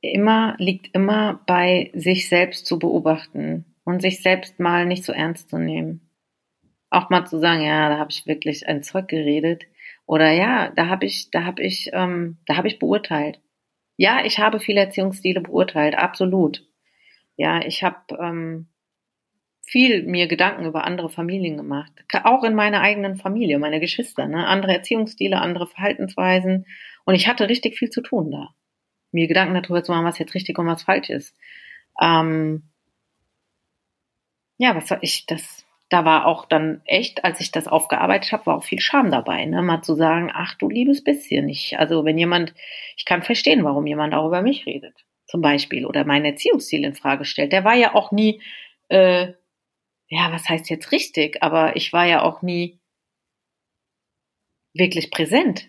immer, liegt immer bei sich selbst zu beobachten und sich selbst mal nicht so ernst zu nehmen. Auch mal zu sagen, ja, da habe ich wirklich ein Zeug geredet. Oder ja, da habe ich, da habe ich, ähm, da habe ich beurteilt. Ja, ich habe viele Erziehungsstile beurteilt, absolut. Ja, ich habe ähm, viel mir Gedanken über andere Familien gemacht. Auch in meiner eigenen Familie, meine Geschwister, ne? andere Erziehungsstile, andere Verhaltensweisen. Und ich hatte richtig viel zu tun da. Mir Gedanken darüber zu machen, was jetzt richtig und was falsch ist. Ähm, ja, was soll ich, das, da war auch dann echt, als ich das aufgearbeitet habe, war auch viel Scham dabei, ne? Mal zu sagen, ach du liebes bisschen. Ich, also wenn jemand, ich kann verstehen, warum jemand auch über mich redet, zum Beispiel, oder mein Erziehungsstil in Frage stellt. Der war ja auch nie, äh, ja, was heißt jetzt richtig, aber ich war ja auch nie wirklich präsent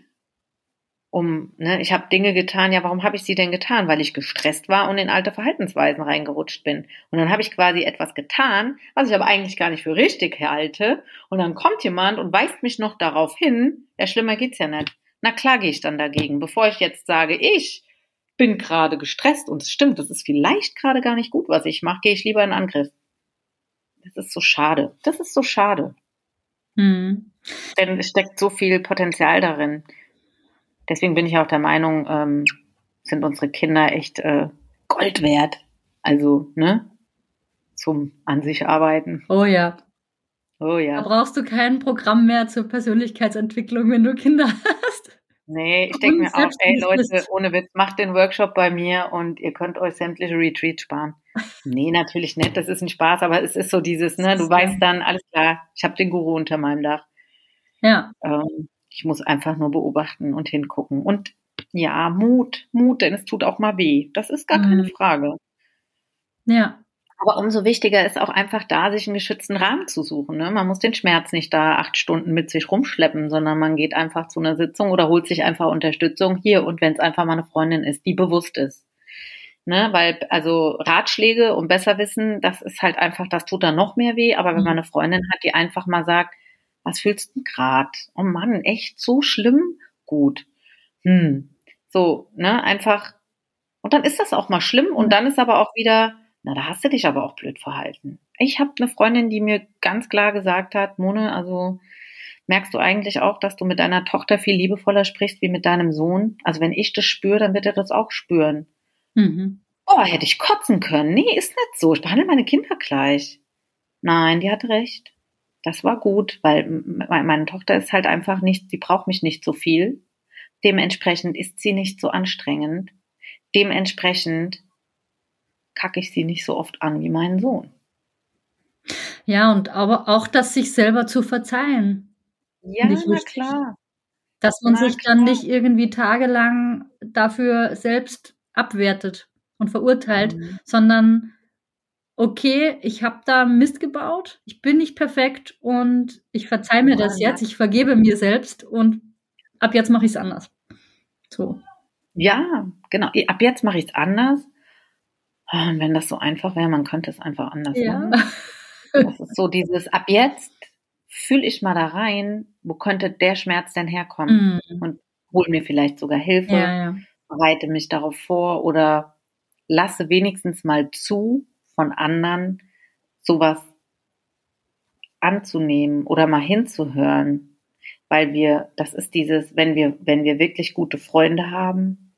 um, ne, ich habe Dinge getan, ja, warum habe ich sie denn getan? Weil ich gestresst war und in alte Verhaltensweisen reingerutscht bin. Und dann habe ich quasi etwas getan, was ich aber eigentlich gar nicht für richtig halte. Und dann kommt jemand und weist mich noch darauf hin, ja, schlimmer geht's ja nicht. Na klar gehe ich dann dagegen, bevor ich jetzt sage, ich bin gerade gestresst und es stimmt, das ist vielleicht gerade gar nicht gut, was ich mache, gehe ich lieber in Angriff. Das ist so schade. Das ist so schade. Hm. Denn es steckt so viel Potenzial darin deswegen bin ich auch der Meinung, ähm, sind unsere Kinder echt äh, Gold wert. Also, ne? Zum an sich arbeiten. Oh ja. Oh ja. Da brauchst du kein Programm mehr zur Persönlichkeitsentwicklung, wenn du Kinder hast. Nee, ich denke mir auch, ey Leute, ohne Witz, macht den Workshop bei mir und ihr könnt euch sämtliche Retreats sparen. Nee, natürlich nicht, das ist ein Spaß, aber es ist so dieses, ne, du weißt dann, alles klar, ich habe den Guru unter meinem Dach. Ja. Ähm, ich muss einfach nur beobachten und hingucken. Und ja, Mut, Mut, denn es tut auch mal weh. Das ist gar mhm. keine Frage. Ja. Aber umso wichtiger ist auch einfach da, sich einen geschützten Rahmen zu suchen. Ne? Man muss den Schmerz nicht da acht Stunden mit sich rumschleppen, sondern man geht einfach zu einer Sitzung oder holt sich einfach Unterstützung hier und wenn es einfach mal eine Freundin ist, die bewusst ist. Ne? Weil, also Ratschläge und Besserwissen, das ist halt einfach, das tut dann noch mehr weh. Aber wenn mhm. man eine Freundin hat, die einfach mal sagt, was fühlst du grad? Oh Mann, echt so schlimm? Gut. Hm. So, ne, einfach. Und dann ist das auch mal schlimm und dann ist aber auch wieder, na, da hast du dich aber auch blöd verhalten. Ich habe eine Freundin, die mir ganz klar gesagt hat, Mone, also merkst du eigentlich auch, dass du mit deiner Tochter viel liebevoller sprichst wie mit deinem Sohn? Also wenn ich das spüre, dann wird er das auch spüren. Mhm. Oh, hätte ich kotzen können. Nee, ist nicht so. Ich behandle meine Kinder gleich. Nein, die hat recht das war gut, weil meine Tochter ist halt einfach nicht, sie braucht mich nicht so viel. Dementsprechend ist sie nicht so anstrengend. Dementsprechend kacke ich sie nicht so oft an wie meinen Sohn. Ja, und aber auch das sich selber zu verzeihen. Ja, na klar. Dass man na sich klar. dann nicht irgendwie tagelang dafür selbst abwertet und verurteilt, mhm. sondern okay, ich habe da Mist gebaut, ich bin nicht perfekt und ich verzeihe mir das jetzt, ich vergebe mir selbst und ab jetzt mache ich es anders. So. Ja, genau. Ab jetzt mache ich es anders. Ah, und wenn das so einfach wäre, man könnte es einfach anders ja. machen. Das ist so dieses, ab jetzt fühle ich mal da rein, wo könnte der Schmerz denn herkommen? Mm. Und hol mir vielleicht sogar Hilfe, ja, ja. bereite mich darauf vor oder lasse wenigstens mal zu, von anderen sowas anzunehmen oder mal hinzuhören, weil wir, das ist dieses, wenn wir, wenn wir wirklich gute Freunde haben,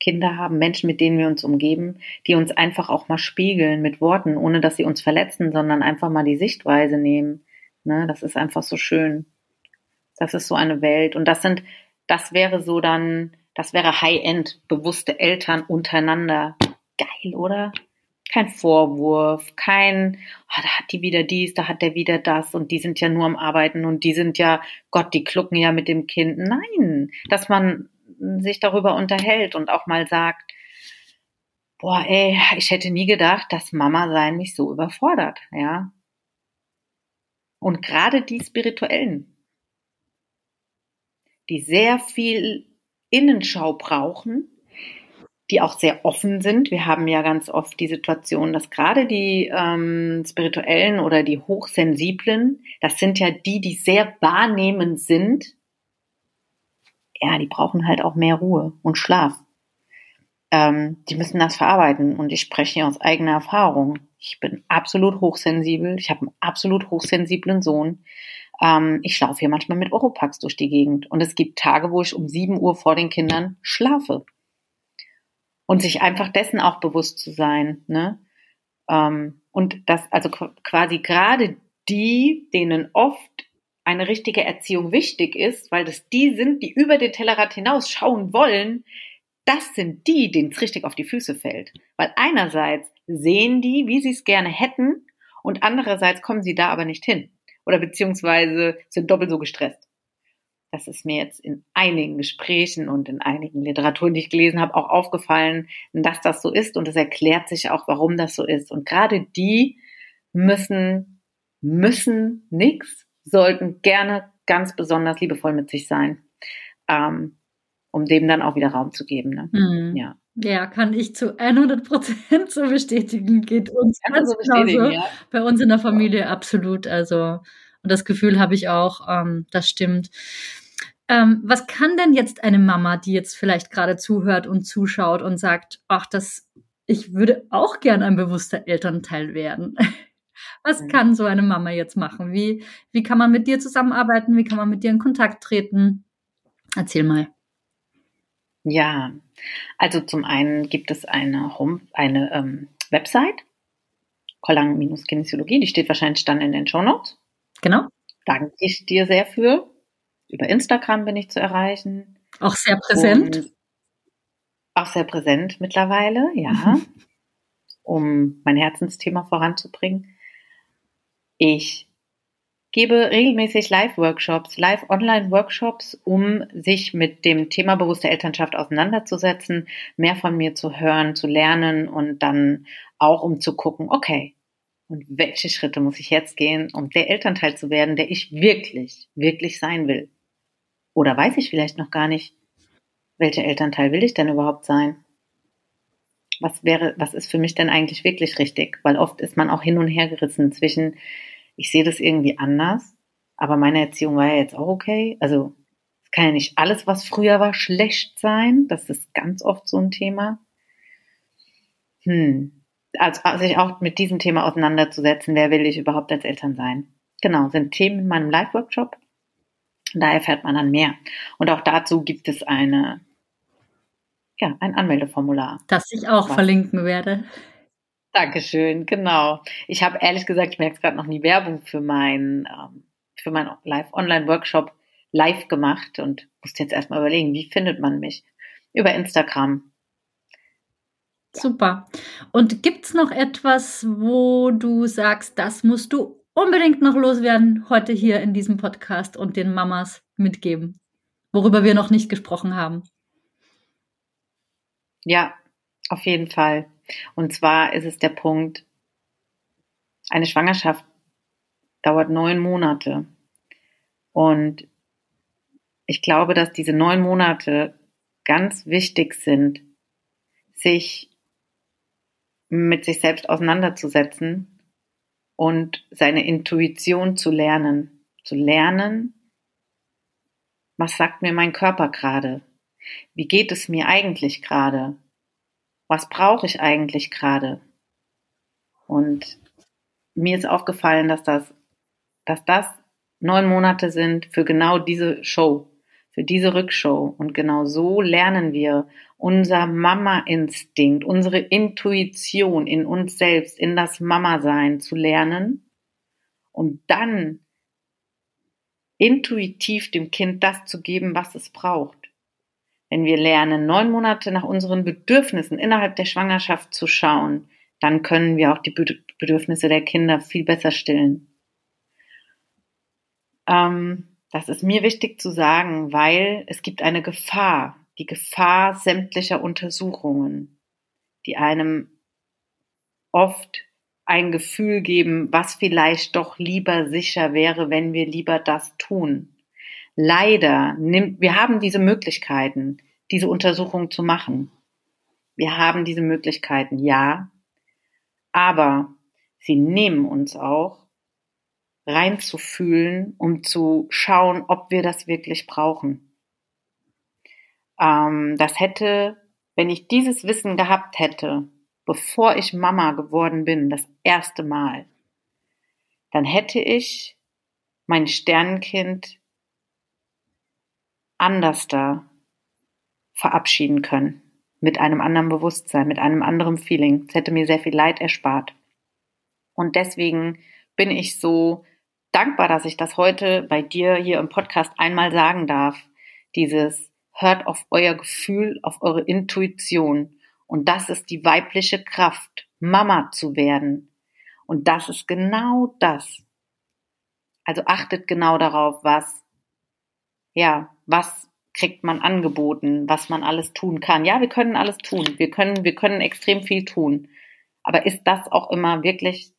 Kinder haben, Menschen, mit denen wir uns umgeben, die uns einfach auch mal spiegeln mit Worten, ohne dass sie uns verletzen, sondern einfach mal die Sichtweise nehmen. Ne, das ist einfach so schön. Das ist so eine Welt. Und das sind, das wäre so dann, das wäre High-End, bewusste Eltern untereinander. Geil, oder? kein Vorwurf, kein, oh, da hat die wieder dies, da hat der wieder das und die sind ja nur am Arbeiten und die sind ja, Gott, die klucken ja mit dem Kind. Nein, dass man sich darüber unterhält und auch mal sagt, boah, ey, ich hätte nie gedacht, dass Mama sein mich so überfordert, ja. Und gerade die Spirituellen, die sehr viel Innenschau brauchen, die auch sehr offen sind. Wir haben ja ganz oft die Situation, dass gerade die ähm, spirituellen oder die hochsensiblen, das sind ja die, die sehr wahrnehmend sind. Ja, die brauchen halt auch mehr Ruhe und Schlaf. Ähm, die müssen das verarbeiten und ich spreche hier aus eigener Erfahrung. Ich bin absolut hochsensibel. Ich habe einen absolut hochsensiblen Sohn. Ähm, ich laufe hier manchmal mit Oropax durch die Gegend und es gibt Tage, wo ich um sieben Uhr vor den Kindern schlafe und sich einfach dessen auch bewusst zu sein. Ne? Ähm, Und das, also quasi gerade die, denen oft eine richtige Erziehung wichtig ist, weil das die sind, die über den Tellerrand hinaus schauen wollen, das sind die, denen es richtig auf die Füße fällt. Weil einerseits sehen die, wie sie es gerne hätten, und andererseits kommen sie da aber nicht hin. Oder beziehungsweise sind doppelt so gestresst. Das ist mir jetzt in einigen Gesprächen und in einigen Literaturen, die ich gelesen habe, auch aufgefallen, dass das so ist. Und es erklärt sich auch, warum das so ist. Und gerade die müssen, müssen nichts, sollten gerne ganz besonders liebevoll mit sich sein, ähm, um dem dann auch wieder Raum zu geben. Ne? Mhm. Ja. Ja, kann ich zu 100 Prozent so bestätigen. Geht uns ganz so bestätigen, ja. Bei uns in der Familie absolut. Also, und das Gefühl habe ich auch, ähm, das stimmt. Ähm, was kann denn jetzt eine Mama, die jetzt vielleicht gerade zuhört und zuschaut und sagt, ach, das, ich würde auch gern ein bewusster Elternteil werden. Was mhm. kann so eine Mama jetzt machen? Wie, wie kann man mit dir zusammenarbeiten? Wie kann man mit dir in Kontakt treten? Erzähl mal. Ja, also zum einen gibt es eine, Home, eine ähm, Website, Kollang-Kinesiologie, die steht wahrscheinlich dann in den Show Notes. Genau. Danke ich dir sehr für. Über Instagram bin ich zu erreichen. Auch sehr präsent. Und auch sehr präsent mittlerweile, ja. um mein Herzensthema voranzubringen. Ich gebe regelmäßig Live-Workshops, Live-Online-Workshops, um sich mit dem Thema bewusste Elternschaft auseinanderzusetzen, mehr von mir zu hören, zu lernen und dann auch um zu gucken, okay, und welche Schritte muss ich jetzt gehen, um der Elternteil zu werden, der ich wirklich, wirklich sein will? Oder weiß ich vielleicht noch gar nicht, welcher Elternteil will ich denn überhaupt sein? Was wäre, was ist für mich denn eigentlich wirklich richtig? Weil oft ist man auch hin und her gerissen zwischen, ich sehe das irgendwie anders, aber meine Erziehung war ja jetzt auch okay. Also es kann ja nicht alles, was früher war, schlecht sein. Das ist ganz oft so ein Thema. Hm. Also, also sich auch mit diesem Thema auseinanderzusetzen, wer will ich überhaupt als Eltern sein? Genau, sind Themen in meinem Live-Workshop. Da erfährt man dann mehr. Und auch dazu gibt es eine, ja, ein Anmeldeformular. Das ich auch was. verlinken werde. Dankeschön, genau. Ich habe ehrlich gesagt, ich merke es gerade noch nie Werbung für meinen ähm, für meinen Live-Online-Workshop live gemacht und musste jetzt erstmal überlegen, wie findet man mich? Über Instagram. Super. Und gibt's noch etwas, wo du sagst, das musst du unbedingt noch loswerden heute hier in diesem Podcast und den Mamas mitgeben, worüber wir noch nicht gesprochen haben? Ja, auf jeden Fall. Und zwar ist es der Punkt, eine Schwangerschaft dauert neun Monate. Und ich glaube, dass diese neun Monate ganz wichtig sind, sich mit sich selbst auseinanderzusetzen und seine Intuition zu lernen. Zu lernen, was sagt mir mein Körper gerade? Wie geht es mir eigentlich gerade? Was brauche ich eigentlich gerade? Und mir ist aufgefallen, dass das, dass das neun Monate sind für genau diese Show, für diese Rückshow. Und genau so lernen wir unser Mama-Instinkt, unsere Intuition in uns selbst, in das Mama-Sein zu lernen, um dann intuitiv dem Kind das zu geben, was es braucht. Wenn wir lernen, neun Monate nach unseren Bedürfnissen innerhalb der Schwangerschaft zu schauen, dann können wir auch die Bedürfnisse der Kinder viel besser stillen. Ähm, das ist mir wichtig zu sagen, weil es gibt eine Gefahr, die Gefahr sämtlicher Untersuchungen, die einem oft ein Gefühl geben, was vielleicht doch lieber sicher wäre, wenn wir lieber das tun leider nimmt, wir haben diese Möglichkeiten, diese Untersuchung zu machen. Wir haben diese Möglichkeiten, ja, aber sie nehmen uns auch reinzufühlen, um zu schauen, ob wir das wirklich brauchen. Ähm, das hätte, wenn ich dieses Wissen gehabt hätte, bevor ich Mama geworden bin, das erste Mal, dann hätte ich mein Sternenkind anders da verabschieden können. Mit einem anderen Bewusstsein, mit einem anderen Feeling. Es hätte mir sehr viel Leid erspart. Und deswegen bin ich so dankbar, dass ich das heute bei dir hier im Podcast einmal sagen darf. Dieses hört auf euer Gefühl, auf eure Intuition. Und das ist die weibliche Kraft, Mama zu werden. Und das ist genau das. Also achtet genau darauf, was, ja, was kriegt man angeboten, was man alles tun kann. Ja, wir können alles tun. Wir können, wir können extrem viel tun. Aber ist das auch immer wirklich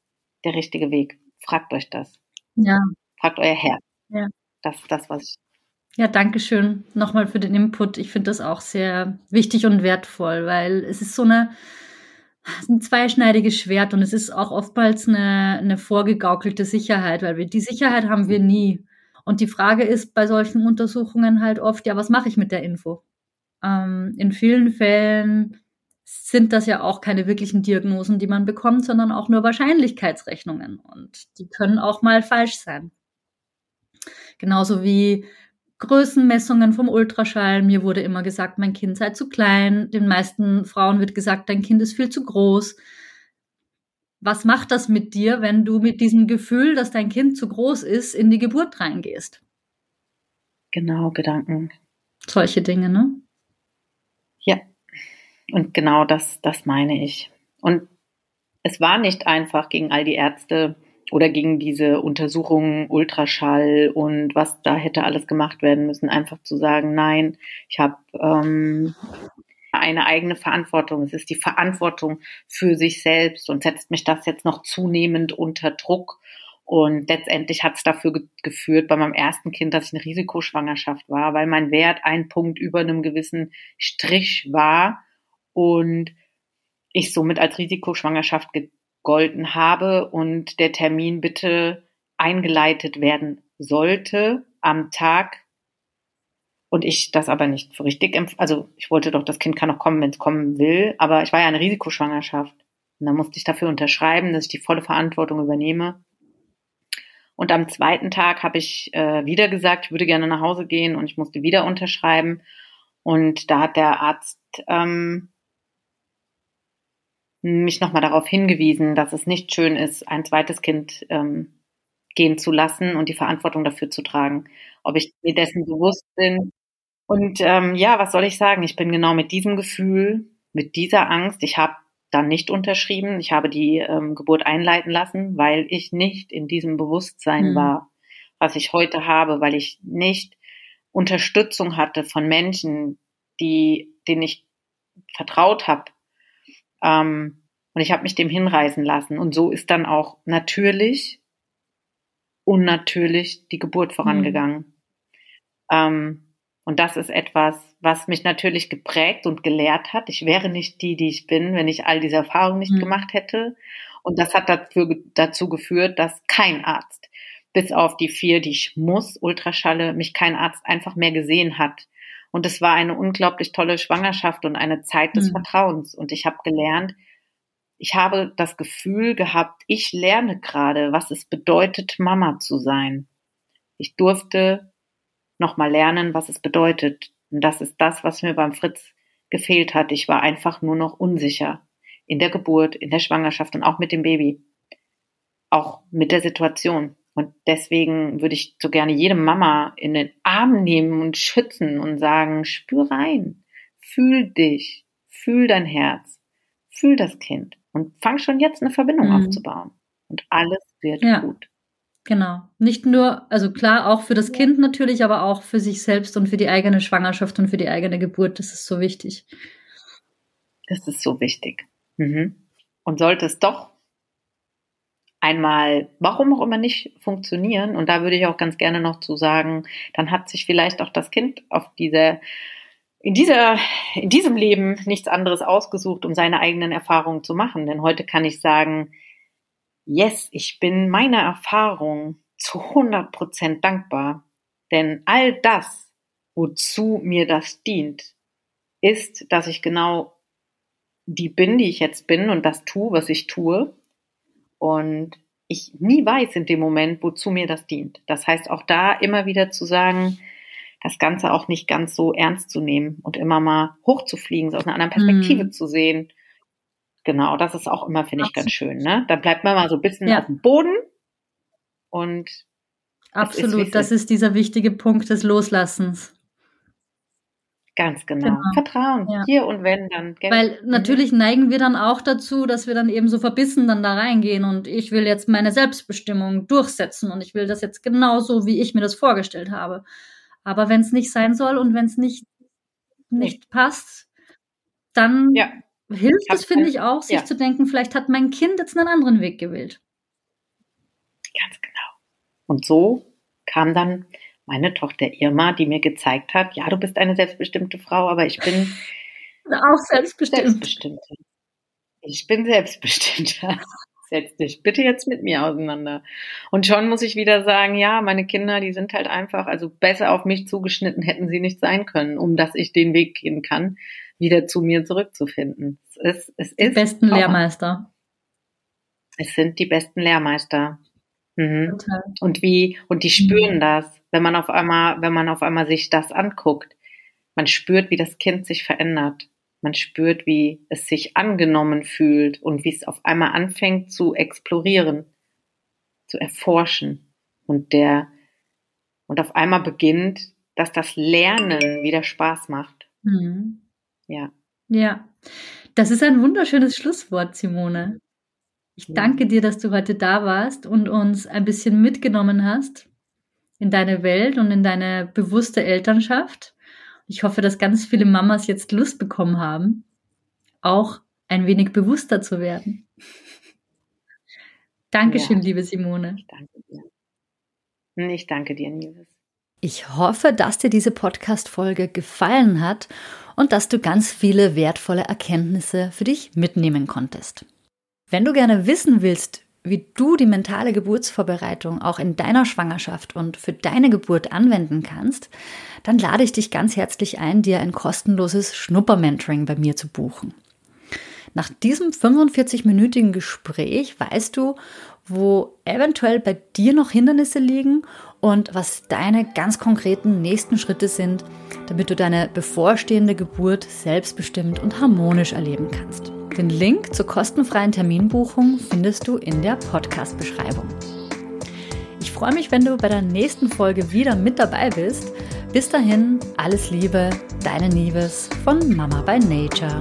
der richtige Weg? Fragt euch das. Ja. Fragt euer Herz. Ja. Das ist das, was ich. Ja, danke schön nochmal für den Input. Ich finde das auch sehr wichtig und wertvoll, weil es ist so eine, ein zweischneidiges Schwert und es ist auch oftmals eine, eine vorgegaukelte Sicherheit, weil wir die Sicherheit haben wir nie. Und die Frage ist bei solchen Untersuchungen halt oft, ja, was mache ich mit der Info? Ähm, in vielen Fällen sind das ja auch keine wirklichen Diagnosen, die man bekommt, sondern auch nur Wahrscheinlichkeitsrechnungen. Und die können auch mal falsch sein. Genauso wie Größenmessungen vom Ultraschall. Mir wurde immer gesagt, mein Kind sei zu klein. Den meisten Frauen wird gesagt, dein Kind ist viel zu groß. Was macht das mit dir, wenn du mit diesem Gefühl, dass dein Kind zu groß ist, in die Geburt reingehst? Genau, Gedanken. Solche Dinge, ne? Ja. Und genau das, das meine ich. Und es war nicht einfach gegen all die Ärzte oder gegen diese Untersuchungen, Ultraschall und was da hätte alles gemacht werden müssen, einfach zu sagen, nein, ich habe ähm, eine eigene Verantwortung. Es ist die Verantwortung für sich selbst und setzt mich das jetzt noch zunehmend unter Druck. Und letztendlich hat es dafür ge geführt bei meinem ersten Kind, dass ich eine Risikoschwangerschaft war, weil mein Wert ein Punkt über einem gewissen Strich war und ich somit als Risikoschwangerschaft gegolten habe und der Termin bitte eingeleitet werden sollte am Tag und ich das aber nicht für richtig empf also ich wollte doch, das Kind kann noch kommen, wenn es kommen will, aber ich war ja eine Risikoschwangerschaft und dann musste ich dafür unterschreiben, dass ich die volle Verantwortung übernehme. Und am zweiten Tag habe ich äh, wieder gesagt, ich würde gerne nach Hause gehen und ich musste wieder unterschreiben. Und da hat der Arzt ähm, mich nochmal darauf hingewiesen, dass es nicht schön ist, ein zweites Kind ähm, gehen zu lassen und die Verantwortung dafür zu tragen. Ob ich mir dessen bewusst bin. Und ähm, ja, was soll ich sagen? Ich bin genau mit diesem Gefühl, mit dieser Angst, ich habe dann nicht unterschrieben, ich habe die ähm, Geburt einleiten lassen, weil ich nicht in diesem Bewusstsein mhm. war, was ich heute habe, weil ich nicht Unterstützung hatte von Menschen, die, denen ich vertraut habe, ähm, und ich habe mich dem hinreißen lassen. Und so ist dann auch natürlich unnatürlich die Geburt vorangegangen. Mhm. Ähm, und das ist etwas, was mich natürlich geprägt und gelehrt hat. Ich wäre nicht die, die ich bin, wenn ich all diese Erfahrungen nicht mhm. gemacht hätte. Und das hat dafür, dazu geführt, dass kein Arzt, bis auf die vier, die ich muss, Ultraschalle, mich kein Arzt einfach mehr gesehen hat. Und es war eine unglaublich tolle Schwangerschaft und eine Zeit des mhm. Vertrauens. Und ich habe gelernt, ich habe das Gefühl gehabt, ich lerne gerade, was es bedeutet, Mama zu sein. Ich durfte nochmal lernen, was es bedeutet. Und das ist das, was mir beim Fritz gefehlt hat. Ich war einfach nur noch unsicher in der Geburt, in der Schwangerschaft und auch mit dem Baby. Auch mit der Situation. Und deswegen würde ich so gerne jede Mama in den Arm nehmen und schützen und sagen, spür rein, fühl dich, fühl dein Herz, fühl das Kind und fang schon jetzt eine Verbindung mhm. aufzubauen. Und alles wird ja. gut. Genau. Nicht nur, also klar, auch für das Kind natürlich, aber auch für sich selbst und für die eigene Schwangerschaft und für die eigene Geburt. Das ist so wichtig. Das ist so wichtig. Mhm. Und sollte es doch einmal, warum auch immer nicht funktionieren. Und da würde ich auch ganz gerne noch zu sagen, dann hat sich vielleicht auch das Kind auf diese, in dieser, in diesem Leben nichts anderes ausgesucht, um seine eigenen Erfahrungen zu machen. Denn heute kann ich sagen, yes, ich bin meiner Erfahrung zu 100 Prozent dankbar. Denn all das, wozu mir das dient, ist, dass ich genau die bin, die ich jetzt bin und das tue, was ich tue und ich nie weiß in dem Moment, wozu mir das dient. Das heißt, auch da immer wieder zu sagen, das Ganze auch nicht ganz so ernst zu nehmen und immer mal hochzufliegen, so aus einer anderen Perspektive mm. zu sehen. Genau, das ist auch immer, finde ich, ganz schön. Ne? Da bleibt man mal so ein bisschen Ja. auf dem Boden und Absolut, es das ist dieser wichtige Punkt des Loslassens. ganz genau. Genau. Vertrauen. Ja. Hier und wenn dann. Gell? Weil Mhm. natürlich neigen wir dann auch dazu, dass wir dann eben so verbissen dann da reingehen und ich will jetzt meine Selbstbestimmung durchsetzen und ich will das jetzt genauso, wie ich mir das vorgestellt habe. Aber wenn es nicht sein soll und wenn es nicht, nicht passt, dann Ja. Hilft es, finde ich auch, sich ja. zu denken, vielleicht hat mein Kind jetzt einen anderen Weg gewählt. Ganz genau. Und so kam dann meine Tochter Irma, die mir gezeigt hat, ja, du bist eine selbstbestimmte Frau, aber ich bin Auch selbstbestimmt. selbstbestimmter. Ich bin selbstbestimmter. Setz dich bitte jetzt mit mir auseinander. Und schon muss ich wieder sagen, ja, meine Kinder, die sind halt einfach, also besser auf mich zugeschnitten hätten sie nicht sein können, um dass ich den Weg gehen kann, wieder zu mir zurückzufinden. Es ist, es Die ist besten auch- Lehrmeister. Es sind die besten Lehrmeister. Mhm. Und wie, und die spüren das, wenn man auf einmal, wenn man auf einmal sich das anguckt. Man spürt, wie das Kind sich verändert. Man spürt, wie es sich angenommen fühlt und wie es auf einmal anfängt zu explorieren, zu erforschen. Und der, und auf einmal beginnt, dass das Lernen wieder Spaß macht. Mhm. Ja. Ja, das ist ein wunderschönes Schlusswort, Simone. Ich danke dir, dass du heute da warst und uns ein bisschen mitgenommen hast in deine Welt und in deine bewusste Elternschaft. Ich hoffe, dass ganz viele Mamas jetzt Lust bekommen haben, auch ein wenig bewusster zu werden. Dankeschön, Ja. liebe Simone. Ich danke dir. Ich danke dir, Nives. Ich hoffe, dass dir diese Podcast-Folge gefallen hat und dass du ganz viele wertvolle Erkenntnisse für dich mitnehmen konntest. Wenn du gerne wissen willst, wie du die mentale Geburtsvorbereitung auch in deiner Schwangerschaft und für deine Geburt anwenden kannst, dann lade ich dich ganz herzlich ein, dir ein kostenloses Schnupper-Mentoring bei mir zu buchen. Nach diesem 45-minütigen Gespräch weißt du, wo eventuell bei dir noch Hindernisse liegen und was deine ganz konkreten nächsten Schritte sind, damit du deine bevorstehende Geburt selbstbestimmt und harmonisch erleben kannst. Den Link zur kostenfreien Terminbuchung findest du in der Podcast-Beschreibung. Ich freue mich, wenn du bei der nächsten Folge wieder mit dabei bist. Bis dahin, alles Liebe, deine Nieves von Mama by Nature.